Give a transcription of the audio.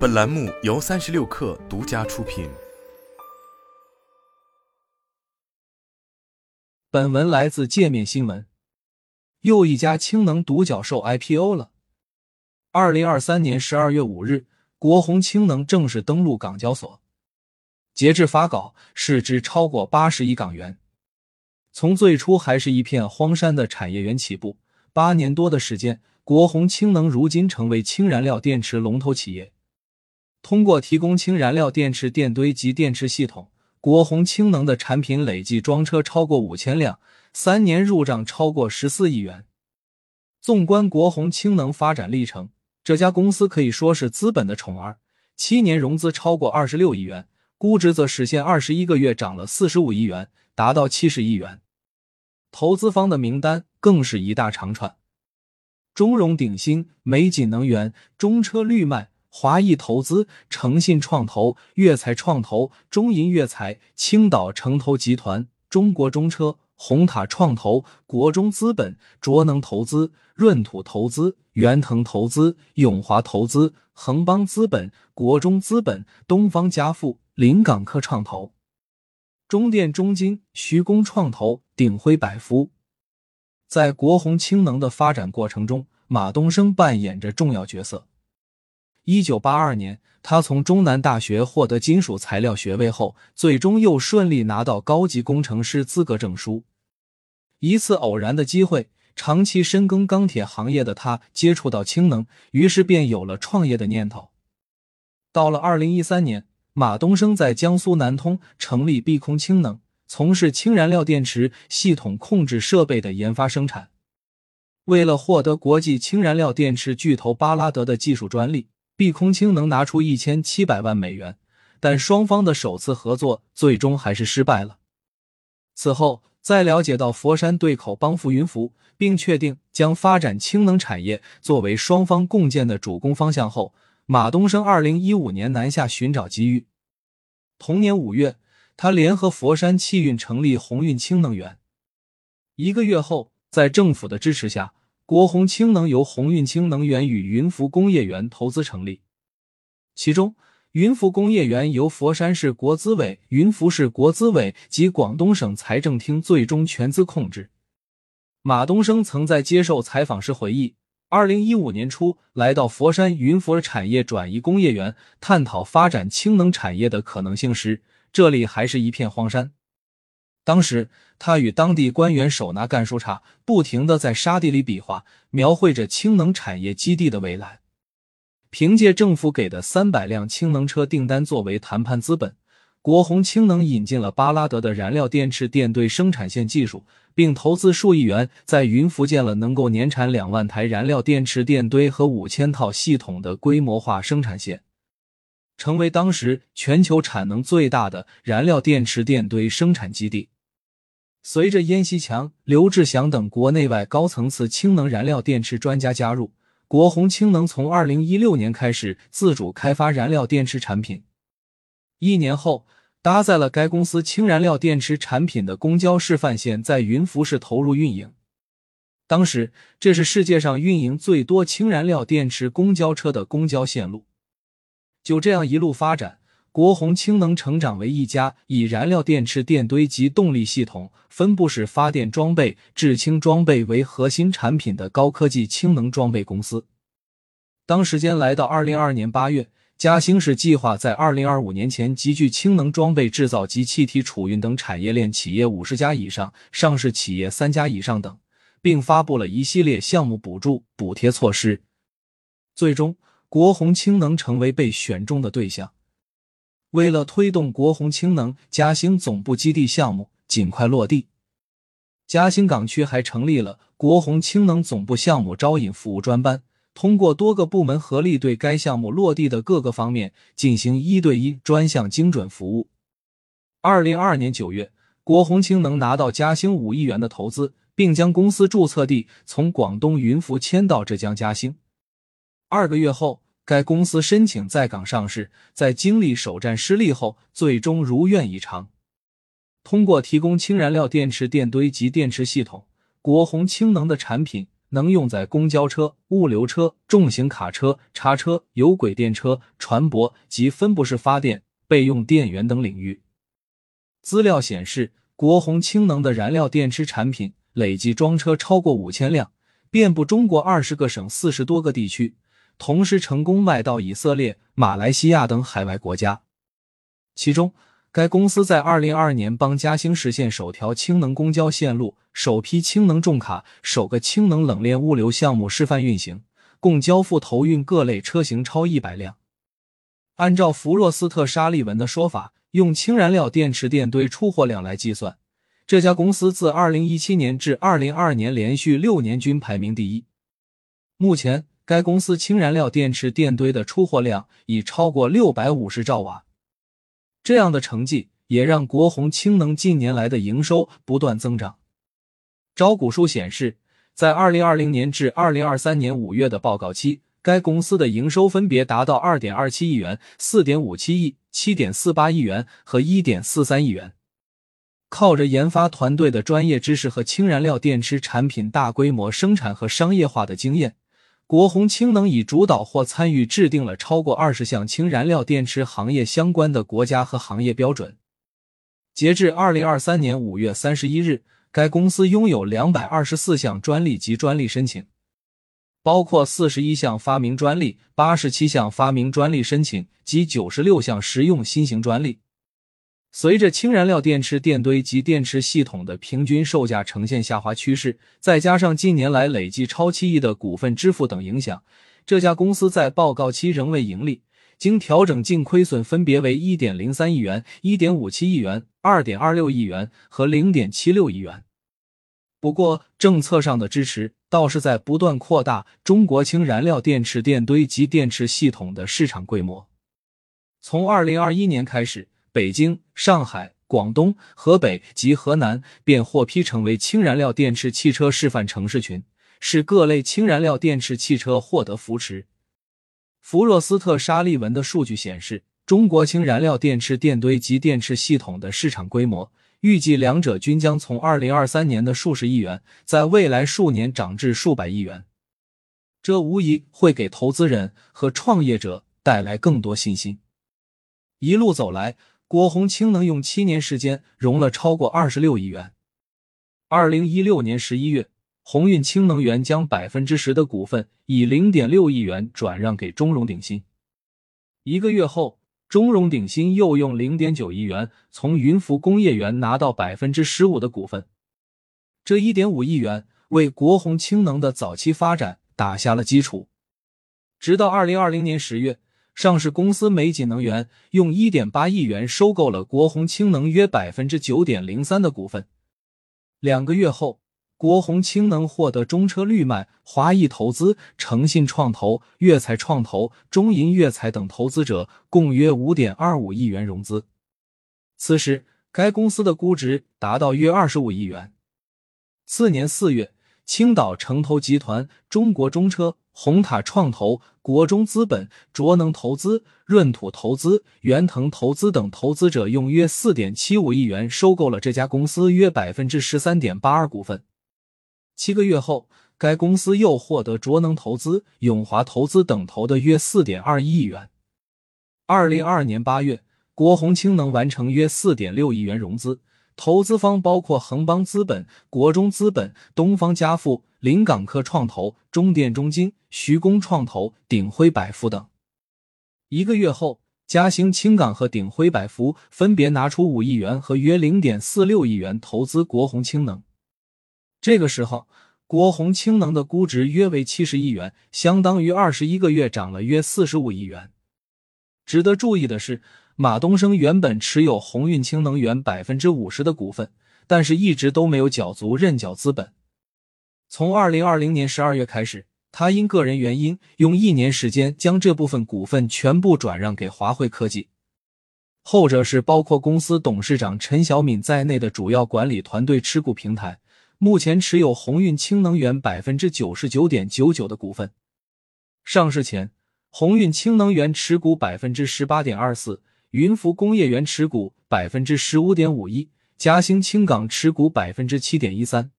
本栏目由三十六氪独家出品。本文来自界面新闻。又一家氢能独角兽 IPO 了。二零二三年十二月五日，国宏氢能正式登陆港交所。截至发稿，市值超过八十亿港元。从最初还是一片荒山的产业园起步，八年多的时间，国宏氢能如今成为氢燃料电池龙头企业。通过提供氢燃料电池电堆及电池系统，国宏氢能的产品累计装车超过五千辆，三年入账超过十四亿元。纵观国宏氢能发展历程，这家公司可以说是资本的宠儿，七年融资超过二十六亿元，估值则实现二十一个月涨了四十五亿元，达到七十亿元。投资方的名单更是一大长串：中融鼎新、美锦能源、中车绿脉。华谊投资、诚信创投、粤财创投、中银粤财、青岛城投集团、中国中车、红塔创投、国中资本、卓能投资、润土投资、源腾投资、永华投资、恒邦资本、国中资本、东方家富、临港科创投、中电中金、徐工创投、鼎辉百福。在国宏氢能的发展过程中，马东升扮演着重要角色。一九八二年，他从中南大学获得金属材料学位后，最终又顺利拿到高级工程师资格证书。一次偶然的机会，长期深耕钢铁行业的他接触到氢能，于是便有了创业的念头。到了二零一三年，马东生在江苏南通成立碧空氢能，从事氢燃料电池系统控制设备的研发生产。为了获得国际氢燃料电池巨头巴拉德的技术专利。碧空氢能拿出一千七百万美元，但双方的首次合作最终还是失败了。此后，在了解到佛山对口帮扶云浮，并确定将发展氢能产业作为双方共建的主攻方向后，马东生二零一五年南下寻找机遇。同年五月，他联合佛山汽运成立鸿运氢能源。一个月后，在政府的支持下。国宏氢能由鸿运氢能源与云浮工业园投资成立，其中云浮工业园由佛山市国资委、云浮市国资委及广东省财政厅最终全资控制。马东升曾在接受采访时回忆，二零一五年初来到佛山云浮产业转移工业园，探讨发展氢能产业的可能性时，这里还是一片荒山。当时，他与当地官员手拿干树杈，不停的在沙地里比划，描绘着氢能产业基地的未来。凭借政府给的三百辆氢能车订单作为谈判资本，国宏氢能引进了巴拉德的燃料电池电堆生产线技术，并投资数亿元在云浮建了能够年产两万台燃料电池电堆和五千套系统的规模化生产线，成为当时全球产能最大的燃料电池电堆生产基地。随着燕西强、刘志祥等国内外高层次氢能燃料电池专家加入，国宏氢能从二零一六年开始自主开发燃料电池产品。一年后，搭载了该公司氢燃料电池产品的公交示范线在云浮市投入运营。当时，这是世界上运营最多氢燃料电池公交车的公交线路。就这样一路发展。国宏氢能成长为一家以燃料电池电堆及动力系统、分布式发电装备、制氢装备为核心产品的高科技氢能装备公司。当时间来到二零二二年八月，嘉兴市计划在二零二五年前集聚氢能装备制造及气体储运等产业链企业五十家以上、上市企业三家以上等，并发布了一系列项目补助补贴措施。最终，国宏氢能成为被选中的对象。为了推动国宏氢能嘉兴总部基地项目尽快落地，嘉兴港区还成立了国宏氢能总部项目招引服务专班，通过多个部门合力，对该项目落地的各个方面进行一对一专项精准服务。二零二二年九月，国宏氢能拿到嘉兴五亿元的投资，并将公司注册地从广东云浮迁到浙江嘉兴。二个月后。该公司申请在港上市，在经历首战失利后，最终如愿以偿。通过提供氢燃料电池电堆及电池系统，国宏氢能的产品能用在公交车、物流车、重型卡车、叉车、有轨电车、船舶及分布式发电、备用电源等领域。资料显示，国宏氢能的燃料电池产品累计装车超过五千辆，遍布中国二十个省、四十多个地区，同时成功卖到以色列、马来西亚等海外国家。其中，该公司在二零二二年帮嘉兴实现首条氢能公交线路、首批氢能重卡、首个氢能冷链物流项目示范运行，共交付投运各类车型超一百辆。按照弗洛斯特沙利文的说法，用氢燃料电池电堆出货量来计算，这家公司自二零一七年至二零二二年连续六年均排名第一。目前，该公司氢燃料电池电堆的出货量已超过六百五十兆瓦。这样的成绩也让国鸿氢能近年来的营收不断增长。招股书显示，在二零二零年至二零二三年五月的报告期，该公司的营收分别达到二点二七亿元、四点五七亿、七点四八亿元和一点四三亿元。靠着研发团队的专业知识和氢燃料电池产品大规模生产和商业化的经验。国宏氢能已主导或参与制定了超过二十项氢燃料电池行业相关的国家和行业标准。截至二零二三年五月三十一日，该公司拥有两百二十四项专利及专利申请，包括四十一项发明专利、八十七项发明专利申请及九十六项实用新型专利。随着氢燃料电池电堆及电池系统的平均售价呈现下滑趋势，再加上近年来累计超七亿的股份支付等影响，这家公司在报告期仍未盈利，经调整净亏损分别为一点零三亿元、一点五七亿元、二点二六亿元和零点七六亿元。不过，政策上的支持倒是在不断扩大中国氢燃料电池电堆及电池系统的市场规模。从二零二一年开始。北京、上海、广东、河北及河南便获批成为氢燃料电池汽车示范城市群，使各类氢燃料电池汽车获得扶持。弗洛斯特沙利文的数据显示，中国氢燃料电池电堆及电池系统的市场规模，预计两者均将从二零二三年的数十亿元，在未来数年涨至数百亿元。这无疑会给投资人和创业者带来更多信心。一路走来。国鸿氢能用七年时间融了超过二十六亿元。二零一六年十一月，鸿运氢能源将百分之十的股份以零点六亿元转让给中融鼎鑫。一个月后，中融鼎鑫又用零点九亿元从云浮工业园拿到百分之十五的股份。这一点五亿元为国鸿氢能的早期发展打下了基础。直到二零二零年十月。上市公司美锦能源用一点八亿元收购了国鸿氢能约百分之九点零三的股份。两个月后，国鸿氢能获得中车绿脉、华谊投资、诚信创投、粤财创投、中银粤财等投资者共约五点二五亿元融资。此时，该公司的估值达到约二十五亿元。次年四月。青岛城投集团、中国中车、红塔创投、国中资本、卓能投资、润土投资、元腾投资等投资者用约四点七五亿元收购了这家公司约百分之十三点八二股份。七个月后，该公司又获得卓能投资、永华投资等投的约四点二一亿元。二零二二年八月，国鸿氢能完成约四点六亿元融资。投资方包括恒邦资本、国中资本、东方家富、临港科创投、中电中金、徐工创投、鼎晖百福等。一个月后，嘉兴青港和鼎晖百福分别拿出五亿元和约零点四六亿元投资国鸿氢能。这个时候，国鸿氢能的估值约为七十亿元，相当于二十一个月涨了约四十五亿元。值得注意的是。马东生原本持有鸿运氢能源百分之五十的股份，但是一直都没有缴足认缴资本。从二零二零年十二月开始，他因个人原因，用一年时间将这部分股份全部转让给华汇科技。后者是包括公司董事长陈小敏在内的主要管理团队持股平台，目前持有鸿运氢能源百分之九十九点九九的股份。上市前，鸿运氢能源持股百分之十八点二四。云浮工业园持股百分之十五点五一，嘉兴青港持股百分之七点一三。